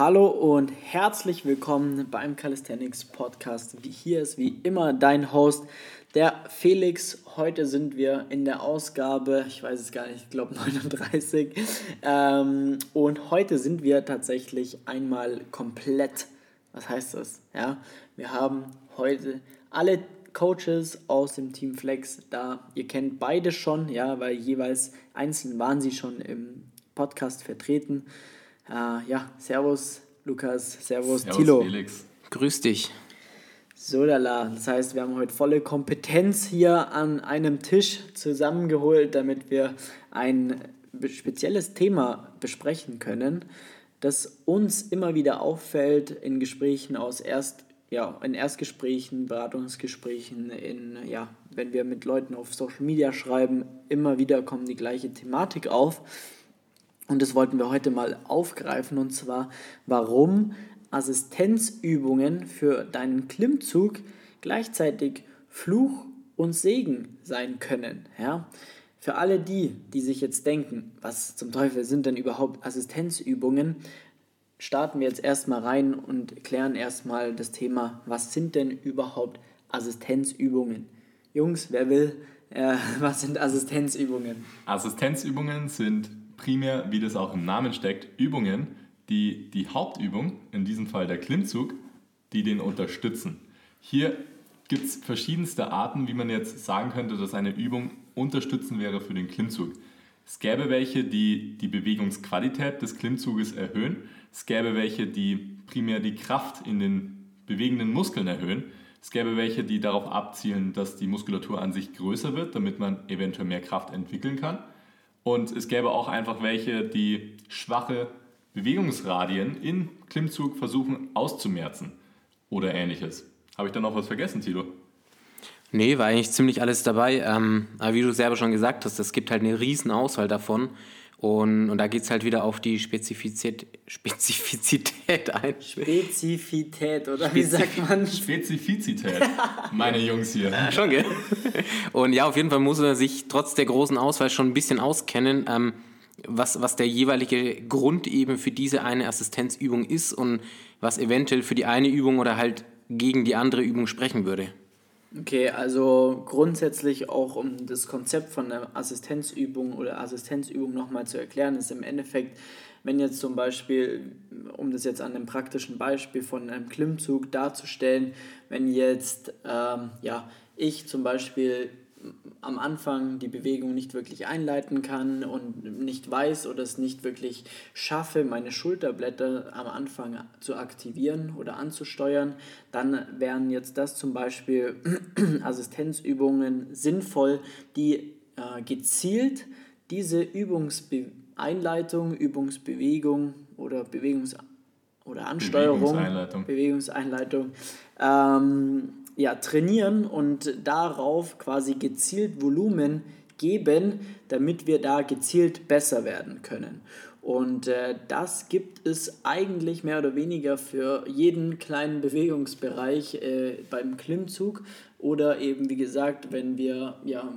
Hallo und herzlich willkommen beim Calisthenics Podcast. Hier ist wie immer dein Host, der Felix. Heute sind wir in der Ausgabe, ich weiß es gar nicht, ich glaube 39. Ähm, und heute sind wir tatsächlich einmal komplett. Was heißt das? Ja, wir haben heute alle Coaches aus dem Team Flex da. Ihr kennt beide schon, ja, weil jeweils einzeln waren sie schon im Podcast vertreten. Uh, ja, Servus Lukas, Servus, servus Tilo. Felix. Grüß dich. So lala, das heißt, wir haben heute volle Kompetenz hier an einem Tisch zusammengeholt, damit wir ein spezielles Thema besprechen können, das uns immer wieder auffällt in Gesprächen aus Erst, ja, in Erstgesprächen, Beratungsgesprächen, in, ja, wenn wir mit Leuten auf Social Media schreiben, immer wieder kommt die gleiche Thematik auf. Und das wollten wir heute mal aufgreifen und zwar, warum Assistenzübungen für deinen Klimmzug gleichzeitig Fluch und Segen sein können. Ja? Für alle die, die sich jetzt denken, was zum Teufel sind denn überhaupt Assistenzübungen, starten wir jetzt erstmal rein und klären erstmal das Thema, was sind denn überhaupt Assistenzübungen? Jungs, wer will, äh, was sind Assistenzübungen? Assistenzübungen sind primär, wie das auch im Namen steckt, Übungen, die die Hauptübung, in diesem Fall der Klimmzug, die den unterstützen. Hier gibt es verschiedenste Arten, wie man jetzt sagen könnte, dass eine Übung unterstützen wäre für den Klimmzug. Es gäbe welche, die die Bewegungsqualität des Klimmzuges erhöhen. Es gäbe welche, die primär die Kraft in den bewegenden Muskeln erhöhen. Es gäbe welche, die darauf abzielen, dass die Muskulatur an sich größer wird, damit man eventuell mehr Kraft entwickeln kann. Und es gäbe auch einfach welche, die schwache Bewegungsradien in Klimmzug versuchen auszumerzen oder ähnliches. Habe ich da noch was vergessen, Tilo? Nee, war eigentlich ziemlich alles dabei. Ähm, aber wie du selber schon gesagt hast, es gibt halt eine riesen Auswahl davon. Und, und da geht es halt wieder auf die Spezifizität, Spezifizität ein. Spezifität, oder Spezif wie sagt man? Spezifizität, meine Jungs hier. Schon, gell? Und ja, auf jeden Fall muss er sich trotz der großen Auswahl schon ein bisschen auskennen, ähm, was, was der jeweilige Grund eben für diese eine Assistenzübung ist und was eventuell für die eine Übung oder halt gegen die andere Übung sprechen würde. Okay, also grundsätzlich auch um das Konzept von einer Assistenzübung oder Assistenzübung nochmal zu erklären, ist im Endeffekt, wenn jetzt zum Beispiel, um das jetzt an einem praktischen Beispiel von einem Klimmzug darzustellen, wenn jetzt ähm, ja, ich zum Beispiel am Anfang die Bewegung nicht wirklich einleiten kann und nicht weiß oder es nicht wirklich schaffe, meine Schulterblätter am Anfang zu aktivieren oder anzusteuern, dann wären jetzt das zum Beispiel Assistenzübungen sinnvoll, die äh, gezielt diese Übungseinleitung, Übungsbewegung oder Bewegungs- oder Ansteuerung, Bewegungseinleitung, Bewegungseinleitung ähm, ja, trainieren und darauf quasi gezielt Volumen geben, damit wir da gezielt besser werden können. Und äh, das gibt es eigentlich mehr oder weniger für jeden kleinen Bewegungsbereich äh, beim Klimmzug oder eben, wie gesagt, wenn wir, ja,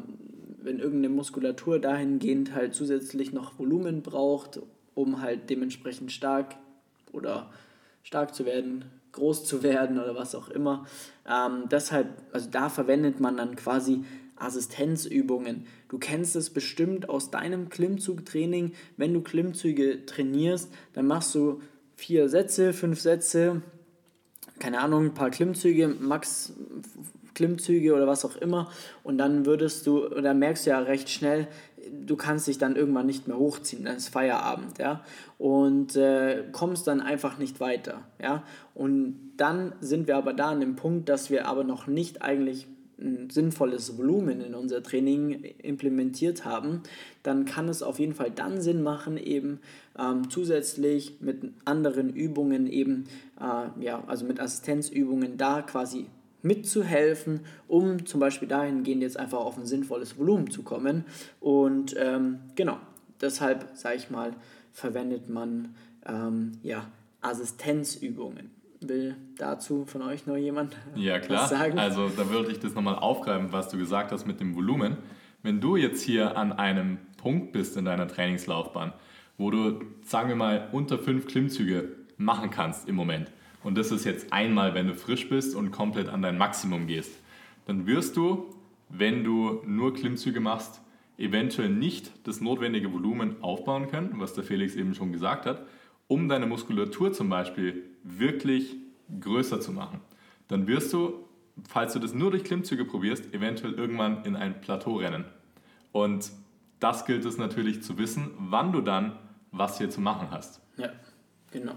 wenn irgendeine Muskulatur dahingehend halt zusätzlich noch Volumen braucht, um halt dementsprechend stark oder stark zu werden, groß zu werden oder was auch immer. Ähm, deshalb, also da verwendet man dann quasi Assistenzübungen. Du kennst es bestimmt aus deinem Klimmzugtraining. Wenn du Klimmzüge trainierst, dann machst du vier Sätze, fünf Sätze, keine Ahnung, ein paar Klimmzüge, Max Klimmzüge oder was auch immer. Und dann würdest du, oder merkst du ja recht schnell, du kannst dich dann irgendwann nicht mehr hochziehen, dann ist Feierabend, ja, und äh, kommst dann einfach nicht weiter, ja, und dann sind wir aber da an dem Punkt, dass wir aber noch nicht eigentlich ein sinnvolles Volumen in unser Training implementiert haben, dann kann es auf jeden Fall dann Sinn machen, eben ähm, zusätzlich mit anderen Übungen eben, äh, ja, also mit Assistenzübungen da quasi mitzuhelfen, um zum Beispiel dahingehend jetzt einfach auf ein sinnvolles Volumen zu kommen. Und ähm, genau, deshalb, sage ich mal, verwendet man ähm, ja, Assistenzübungen. Will dazu von euch noch jemand ja, klar. was sagen? Also da würde ich das nochmal aufgreifen, was du gesagt hast mit dem Volumen. Wenn du jetzt hier an einem Punkt bist in deiner Trainingslaufbahn, wo du, sagen wir mal, unter fünf Klimmzüge machen kannst im Moment, und das ist jetzt einmal, wenn du frisch bist und komplett an dein Maximum gehst, dann wirst du, wenn du nur Klimmzüge machst, eventuell nicht das notwendige Volumen aufbauen können, was der Felix eben schon gesagt hat, um deine Muskulatur zum Beispiel wirklich größer zu machen. Dann wirst du, falls du das nur durch Klimmzüge probierst, eventuell irgendwann in ein Plateau rennen. Und das gilt es natürlich zu wissen, wann du dann was hier zu machen hast. Ja, genau.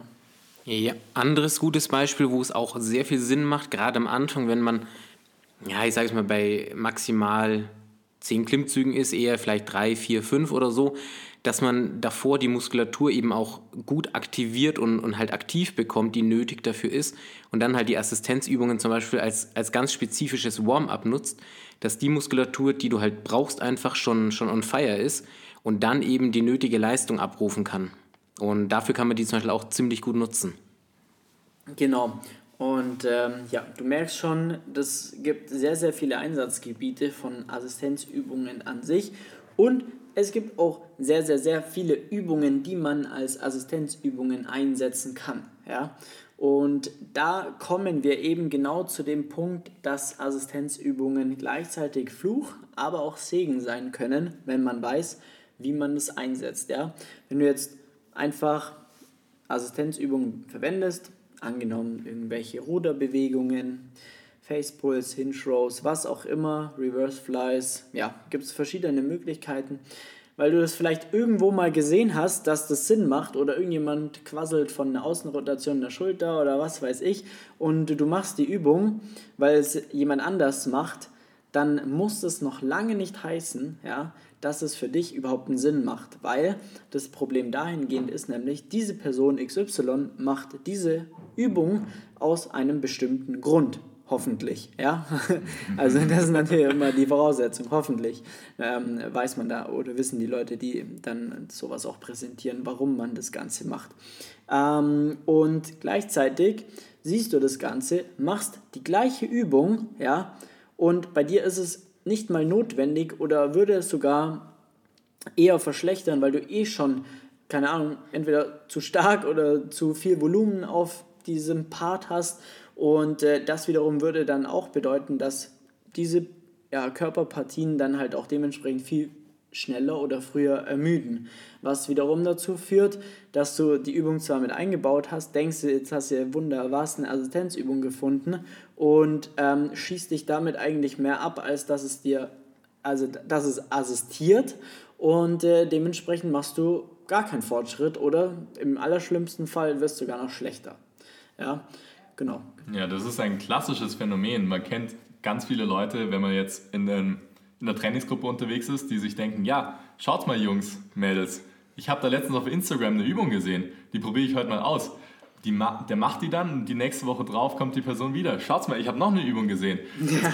Ja, anderes gutes Beispiel, wo es auch sehr viel Sinn macht, gerade am Anfang, wenn man, ja, ich sage es mal, bei maximal zehn Klimmzügen ist, eher vielleicht drei, vier, fünf oder so, dass man davor die Muskulatur eben auch gut aktiviert und, und halt aktiv bekommt, die nötig dafür ist. Und dann halt die Assistenzübungen zum Beispiel als, als ganz spezifisches Warm-up nutzt, dass die Muskulatur, die du halt brauchst, einfach schon, schon on fire ist und dann eben die nötige Leistung abrufen kann. Und dafür kann man die zum Beispiel auch ziemlich gut nutzen. Genau. Und ähm, ja, du merkst schon, es gibt sehr, sehr viele Einsatzgebiete von Assistenzübungen an sich. Und es gibt auch sehr, sehr, sehr viele Übungen, die man als Assistenzübungen einsetzen kann. Ja? Und da kommen wir eben genau zu dem Punkt, dass Assistenzübungen gleichzeitig Fluch, aber auch Segen sein können, wenn man weiß, wie man es einsetzt. Ja? Wenn du jetzt einfach Assistenzübungen verwendest, angenommen irgendwelche Ruderbewegungen, Facepulls, Hinge Rows, was auch immer, Reverse Flies, ja, gibt es verschiedene Möglichkeiten, weil du das vielleicht irgendwo mal gesehen hast, dass das Sinn macht oder irgendjemand quasselt von einer Außenrotation der Schulter oder was weiß ich und du machst die Übung, weil es jemand anders macht, dann muss es noch lange nicht heißen, ja, dass es für dich überhaupt einen Sinn macht, weil das Problem dahingehend ist nämlich, diese Person XY macht diese Übung aus einem bestimmten Grund. Hoffentlich, ja. Also das ist natürlich immer die Voraussetzung. Hoffentlich ähm, weiß man da oder wissen die Leute, die dann sowas auch präsentieren, warum man das Ganze macht. Ähm, und gleichzeitig siehst du das Ganze, machst die gleiche Übung, ja, und bei dir ist es nicht mal notwendig oder würde es sogar eher verschlechtern, weil du eh schon, keine Ahnung, entweder zu stark oder zu viel Volumen auf diesem Part hast. Und äh, das wiederum würde dann auch bedeuten, dass diese ja, Körperpartien dann halt auch dementsprechend viel schneller oder früher ermüden. Was wiederum dazu führt, dass du die Übung zwar mit eingebaut hast, denkst du, jetzt hast du wunder was eine Assistenzübung gefunden und ähm, schießt dich damit eigentlich mehr ab, als dass es dir, also dass es assistiert und äh, dementsprechend machst du gar keinen Fortschritt oder im allerschlimmsten Fall wirst du gar noch schlechter. Ja, genau. Ja, das ist ein klassisches Phänomen. Man kennt ganz viele Leute, wenn man jetzt in einem in der Trainingsgruppe unterwegs ist, die sich denken, ja, schaut mal Jungs, Mädels, ich habe da letztens auf Instagram eine Übung gesehen, die probiere ich heute mal aus. Die der macht die dann und die nächste Woche drauf kommt die Person wieder. Schaut mal, ich habe noch eine Übung gesehen.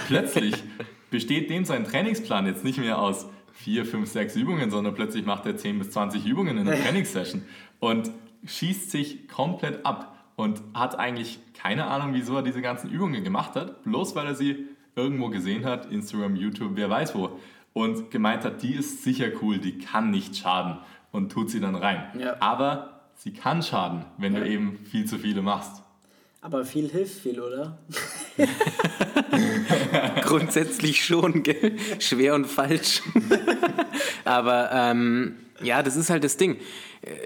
plötzlich besteht dem sein Trainingsplan jetzt nicht mehr aus vier, fünf, sechs Übungen, sondern plötzlich macht er 10 bis 20 Übungen in der Trainingssession und schießt sich komplett ab und hat eigentlich keine Ahnung, wieso er diese ganzen Übungen gemacht hat, bloß weil er sie irgendwo gesehen hat, Instagram, YouTube, wer weiß wo, und gemeint hat, die ist sicher cool, die kann nicht schaden und tut sie dann rein. Ja. Aber sie kann schaden, wenn ja. du eben viel zu viele machst. Aber viel hilft viel, oder? Grundsätzlich schon, gell? Schwer und falsch. Aber ähm, ja, das ist halt das Ding.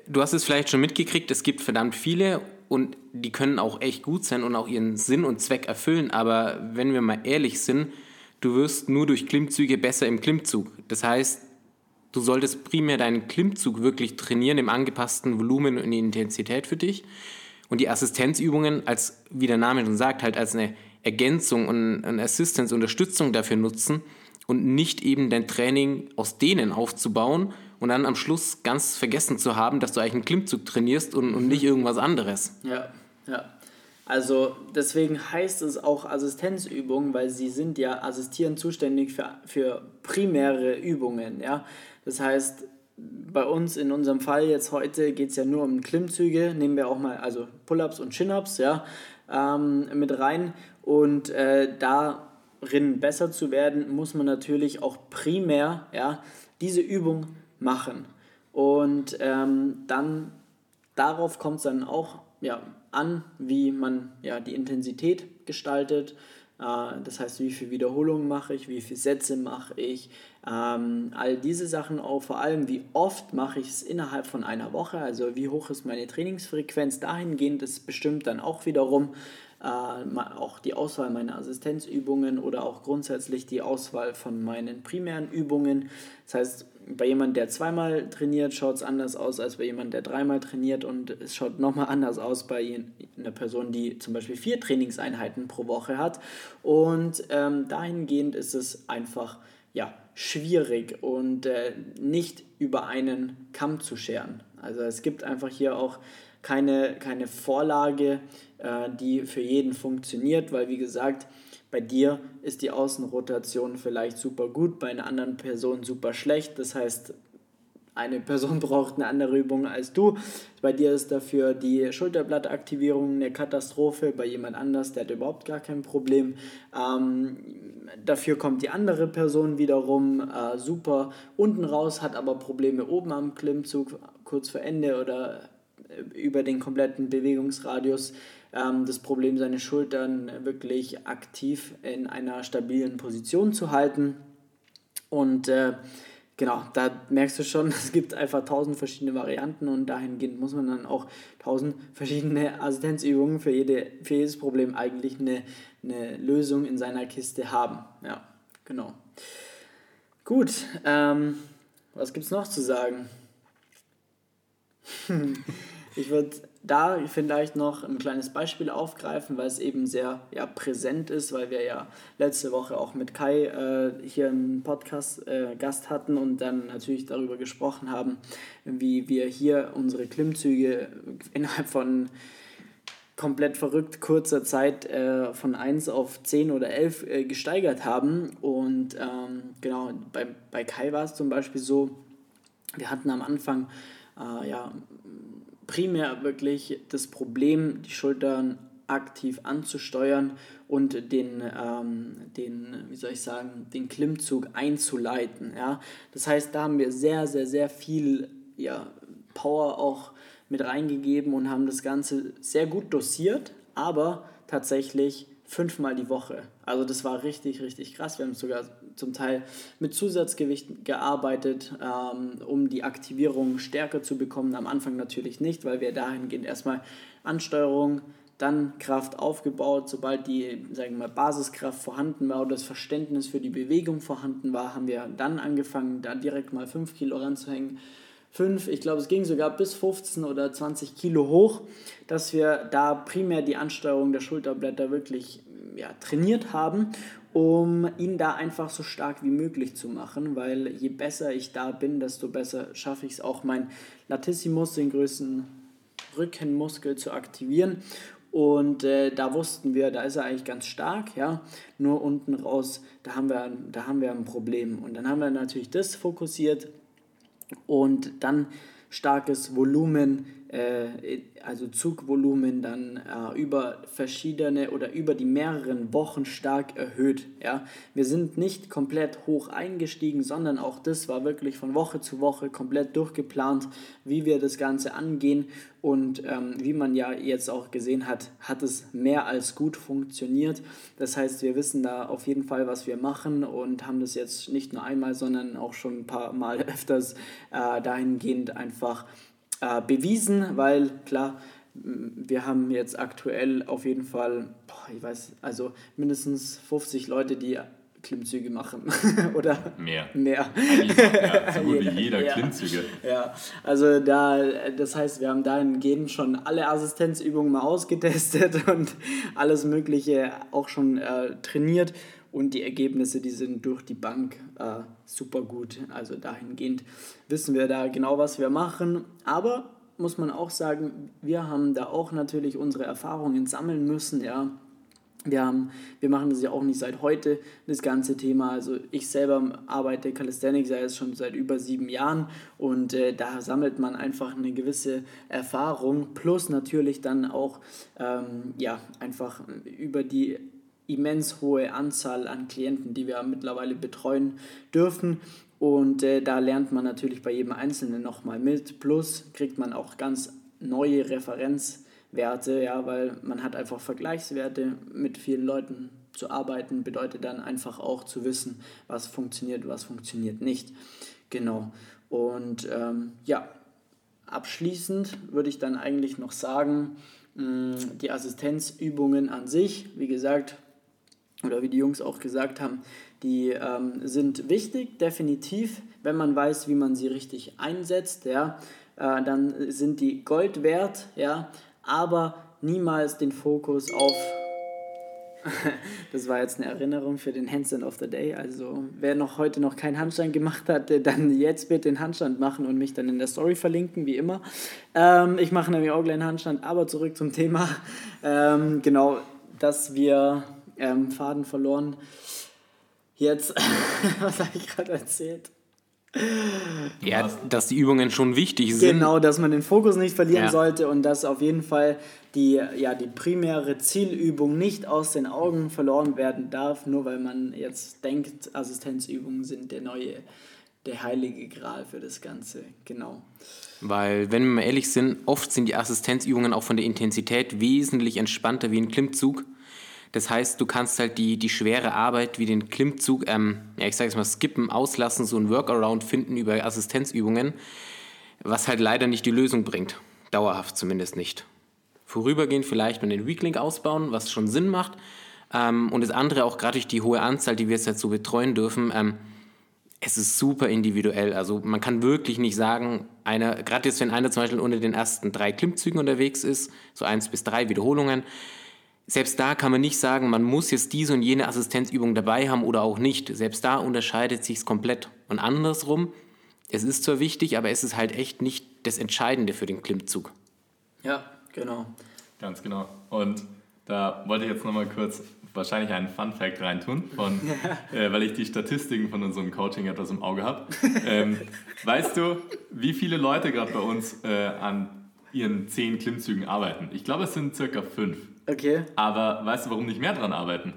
Du hast es vielleicht schon mitgekriegt, es gibt verdammt viele und die können auch echt gut sein und auch ihren Sinn und Zweck erfüllen. Aber wenn wir mal ehrlich sind, du wirst nur durch Klimmzüge besser im Klimmzug. Das heißt, du solltest primär deinen Klimmzug wirklich trainieren im angepassten Volumen und Intensität für dich. Und die Assistenzübungen als, wie der Name schon sagt, halt als eine Ergänzung und eine Assistance, Unterstützung dafür nutzen und nicht eben dein Training aus denen aufzubauen, und dann am Schluss ganz vergessen zu haben, dass du eigentlich einen Klimmzug trainierst und, und nicht irgendwas anderes. Ja, ja. Also deswegen heißt es auch Assistenzübungen, weil sie sind ja assistierend zuständig für, für primäre Übungen. Ja? Das heißt, bei uns in unserem Fall jetzt heute geht es ja nur um Klimmzüge, nehmen wir auch mal also Pull-ups und Chin-ups ja, ähm, mit rein und äh, darin besser zu werden, muss man natürlich auch primär ja, diese Übung machen. Und ähm, dann darauf kommt es dann auch ja, an, wie man ja, die Intensität gestaltet. Äh, das heißt, wie viele Wiederholungen mache ich, wie viele Sätze mache ich, ähm, all diese Sachen auch, vor allem wie oft mache ich es innerhalb von einer Woche, also wie hoch ist meine Trainingsfrequenz dahingehend, das bestimmt dann auch wiederum auch die Auswahl meiner Assistenzübungen oder auch grundsätzlich die Auswahl von meinen primären Übungen. Das heißt, bei jemandem, der zweimal trainiert, schaut es anders aus als bei jemandem, der dreimal trainiert und es schaut nochmal anders aus bei einer Person, die zum Beispiel vier Trainingseinheiten pro Woche hat. Und ähm, dahingehend ist es einfach ja, schwierig und äh, nicht über einen Kamm zu scheren. Also es gibt einfach hier auch keine, keine Vorlage, äh, die für jeden funktioniert, weil wie gesagt, bei dir ist die Außenrotation vielleicht super gut, bei einer anderen Person super schlecht. Das heißt, eine Person braucht eine andere Übung als du. Bei dir ist dafür die Schulterblattaktivierung eine Katastrophe, bei jemand anders, der hat überhaupt gar kein Problem. Ähm, dafür kommt die andere Person wiederum äh, super unten raus, hat aber Probleme oben am Klimmzug, kurz vor Ende oder über den kompletten Bewegungsradius ähm, das Problem, seine Schultern wirklich aktiv in einer stabilen Position zu halten. Und äh, genau, da merkst du schon, es gibt einfach tausend verschiedene Varianten und dahingehend muss man dann auch tausend verschiedene Assistenzübungen für, jede, für jedes Problem eigentlich eine, eine Lösung in seiner Kiste haben. Ja, genau. Gut, ähm, was gibt es noch zu sagen? ich würde da vielleicht noch ein kleines Beispiel aufgreifen, weil es eben sehr ja, präsent ist, weil wir ja letzte Woche auch mit Kai äh, hier einen Podcast-Gast äh, hatten und dann natürlich darüber gesprochen haben, wie wir hier unsere Klimmzüge innerhalb von komplett verrückt kurzer Zeit äh, von 1 auf 10 oder 11 äh, gesteigert haben. Und ähm, genau, bei, bei Kai war es zum Beispiel so, wir hatten am Anfang äh, ja, primär wirklich das Problem, die Schultern aktiv anzusteuern und den, ähm, den, wie soll ich sagen, den Klimmzug einzuleiten. Ja? Das heißt, da haben wir sehr, sehr, sehr viel ja, Power auch mit reingegeben und haben das Ganze sehr gut dosiert, aber tatsächlich fünfmal die Woche. Also das war richtig, richtig krass. Wir haben sogar zum Teil mit Zusatzgewicht gearbeitet, ähm, um die Aktivierung stärker zu bekommen. Am Anfang natürlich nicht, weil wir dahingehend erstmal Ansteuerung, dann Kraft aufgebaut. Sobald die sagen wir mal, Basiskraft vorhanden war oder das Verständnis für die Bewegung vorhanden war, haben wir dann angefangen, da direkt mal 5 Kilo ranzuhängen. 5, ich glaube, es ging sogar bis 15 oder 20 Kilo hoch, dass wir da primär die Ansteuerung der Schulterblätter wirklich ja, trainiert haben, um ihn da einfach so stark wie möglich zu machen, weil je besser ich da bin, desto besser schaffe ich es auch, mein Latissimus, den größten Rückenmuskel, zu aktivieren. Und äh, da wussten wir, da ist er eigentlich ganz stark, ja. Nur unten raus, da haben wir, da haben wir ein Problem. Und dann haben wir natürlich das fokussiert und dann starkes Volumen also Zugvolumen dann äh, über verschiedene oder über die mehreren Wochen stark erhöht. Ja? Wir sind nicht komplett hoch eingestiegen, sondern auch das war wirklich von Woche zu Woche komplett durchgeplant, wie wir das Ganze angehen. Und ähm, wie man ja jetzt auch gesehen hat, hat es mehr als gut funktioniert. Das heißt, wir wissen da auf jeden Fall, was wir machen und haben das jetzt nicht nur einmal, sondern auch schon ein paar Mal öfters äh, dahingehend einfach äh, bewiesen, weil klar, wir haben jetzt aktuell auf jeden Fall, boah, ich weiß, also mindestens 50 Leute, die Klimmzüge machen. Oder mehr. Mehr. Ja, so gut wie jeder ja. Klimmzüge. Ja, also da, das heißt, wir haben dahingehend schon alle Assistenzübungen mal ausgetestet und alles Mögliche auch schon äh, trainiert. Und die Ergebnisse, die sind durch die Bank äh, super gut. Also dahingehend wissen wir da genau, was wir machen. Aber muss man auch sagen, wir haben da auch natürlich unsere Erfahrungen sammeln müssen, ja. Wir, haben, wir machen das ja auch nicht seit heute, das ganze Thema. Also ich selber arbeite Calisthenics ja jetzt schon seit über sieben Jahren und äh, da sammelt man einfach eine gewisse Erfahrung plus natürlich dann auch ähm, ja, einfach über die immens hohe Anzahl an Klienten, die wir mittlerweile betreuen dürfen. Und äh, da lernt man natürlich bei jedem Einzelnen nochmal mit. Plus kriegt man auch ganz neue Referenzwerte, ja, weil man hat einfach Vergleichswerte mit vielen Leuten zu arbeiten, bedeutet dann einfach auch zu wissen, was funktioniert, was funktioniert nicht. Genau. Und ähm, ja, abschließend würde ich dann eigentlich noch sagen, mh, die Assistenzübungen an sich, wie gesagt, oder wie die Jungs auch gesagt haben, die ähm, sind wichtig, definitiv, wenn man weiß, wie man sie richtig einsetzt, ja, äh, dann sind die Gold wert, ja, aber niemals den Fokus auf das war jetzt eine Erinnerung für den Handstand of the Day. Also wer noch heute noch keinen Handstand gemacht hat, dann jetzt bitte den Handstand machen und mich dann in der Story verlinken, wie immer. Ähm, ich mache nämlich auch gleich einen Handstand, aber zurück zum Thema. Ähm, genau, dass wir ähm, Faden verloren. Jetzt, was habe ich gerade erzählt? Ja, dass die Übungen schon wichtig sind. Genau, dass man den Fokus nicht verlieren ja. sollte und dass auf jeden Fall die, ja, die primäre Zielübung nicht aus den Augen verloren werden darf, nur weil man jetzt denkt, Assistenzübungen sind der neue, der heilige Gral für das Ganze. Genau. Weil, wenn wir mal ehrlich sind, oft sind die Assistenzübungen auch von der Intensität wesentlich entspannter wie ein Klimmzug. Das heißt, du kannst halt die, die schwere Arbeit wie den Klimmzug, ähm, ja, ich sage es mal, skippen, auslassen, so ein Workaround finden über Assistenzübungen, was halt leider nicht die Lösung bringt. Dauerhaft zumindest nicht. Vorübergehend vielleicht mal den Weaklink ausbauen, was schon Sinn macht. Ähm, und das andere auch gerade durch die hohe Anzahl, die wir jetzt halt so betreuen dürfen, ähm, es ist super individuell. Also man kann wirklich nicht sagen, einer, gerade jetzt, wenn einer zum Beispiel unter den ersten drei Klimmzügen unterwegs ist, so eins bis drei Wiederholungen, selbst da kann man nicht sagen, man muss jetzt diese und jene Assistenzübung dabei haben oder auch nicht. Selbst da unterscheidet sich es komplett. Und andersrum, es ist zwar wichtig, aber es ist halt echt nicht das Entscheidende für den Klimmzug. Ja, genau. Ganz genau. Und da wollte ich jetzt nochmal kurz wahrscheinlich einen Fun Fact reintun, von, äh, weil ich die Statistiken von unserem Coaching etwas im Auge habe. Ähm, weißt du, wie viele Leute gerade bei uns äh, an ihren zehn Klimmzügen arbeiten? Ich glaube, es sind circa fünf. Okay. Aber weißt du, warum nicht mehr dran arbeiten?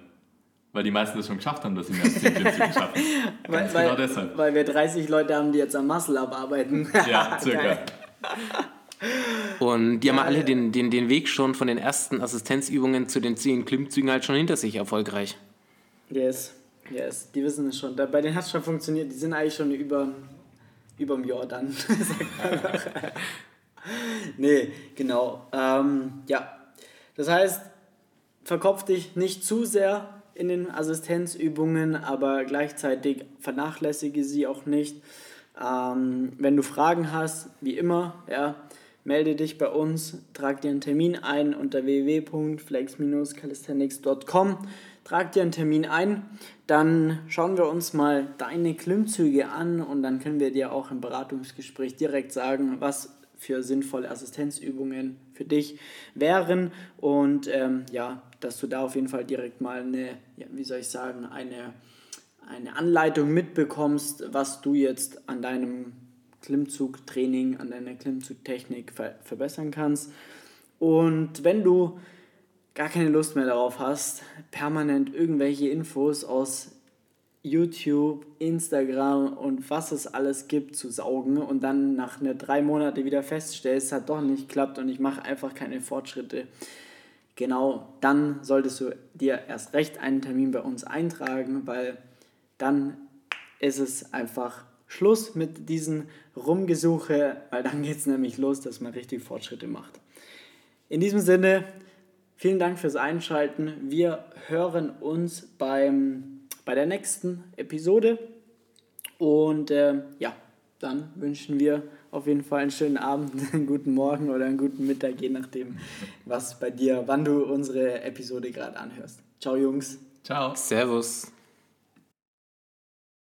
Weil die meisten das schon geschafft haben, dass sie mehr als 10 Klimmzüge schaffen. Ganz weil, genau deshalb. Weil wir 30 Leute haben, die jetzt am Muscle abarbeiten. ja, circa. Und die haben alle den, den, den Weg schon von den ersten Assistenzübungen zu den 10 Klimmzügen halt schon hinter sich erfolgreich. Yes, yes, die wissen es schon. Bei denen hat es schon funktioniert, die sind eigentlich schon über, über dem Jahr dann. nee, genau. Ähm, ja, das heißt, verkopf dich nicht zu sehr in den Assistenzübungen, aber gleichzeitig vernachlässige sie auch nicht. Ähm, wenn du Fragen hast, wie immer, ja, melde dich bei uns, trag dir einen Termin ein unter www.flex-calisthenics.com. Trag dir einen Termin ein, dann schauen wir uns mal deine Klimmzüge an und dann können wir dir auch im Beratungsgespräch direkt sagen, was für sinnvolle Assistenzübungen für dich wären und ähm, ja, dass du da auf jeden Fall direkt mal eine, ja, wie soll ich sagen, eine, eine Anleitung mitbekommst, was du jetzt an deinem Klimmzugtraining, an deiner Klimmzugtechnik ver verbessern kannst. Und wenn du gar keine Lust mehr darauf hast, permanent irgendwelche Infos aus YouTube, Instagram und was es alles gibt zu saugen und dann nach einer drei Monate wieder feststellst, es hat doch nicht geklappt und ich mache einfach keine Fortschritte. Genau, dann solltest du dir erst recht einen Termin bei uns eintragen, weil dann ist es einfach Schluss mit diesen Rumgesuche, weil dann geht es nämlich los, dass man richtig Fortschritte macht. In diesem Sinne, vielen Dank fürs Einschalten. Wir hören uns beim bei der nächsten Episode. Und äh, ja, dann wünschen wir auf jeden Fall einen schönen Abend, einen guten Morgen oder einen guten Mittag, je nachdem, was bei dir, wann du unsere Episode gerade anhörst. Ciao, Jungs. Ciao. Servus.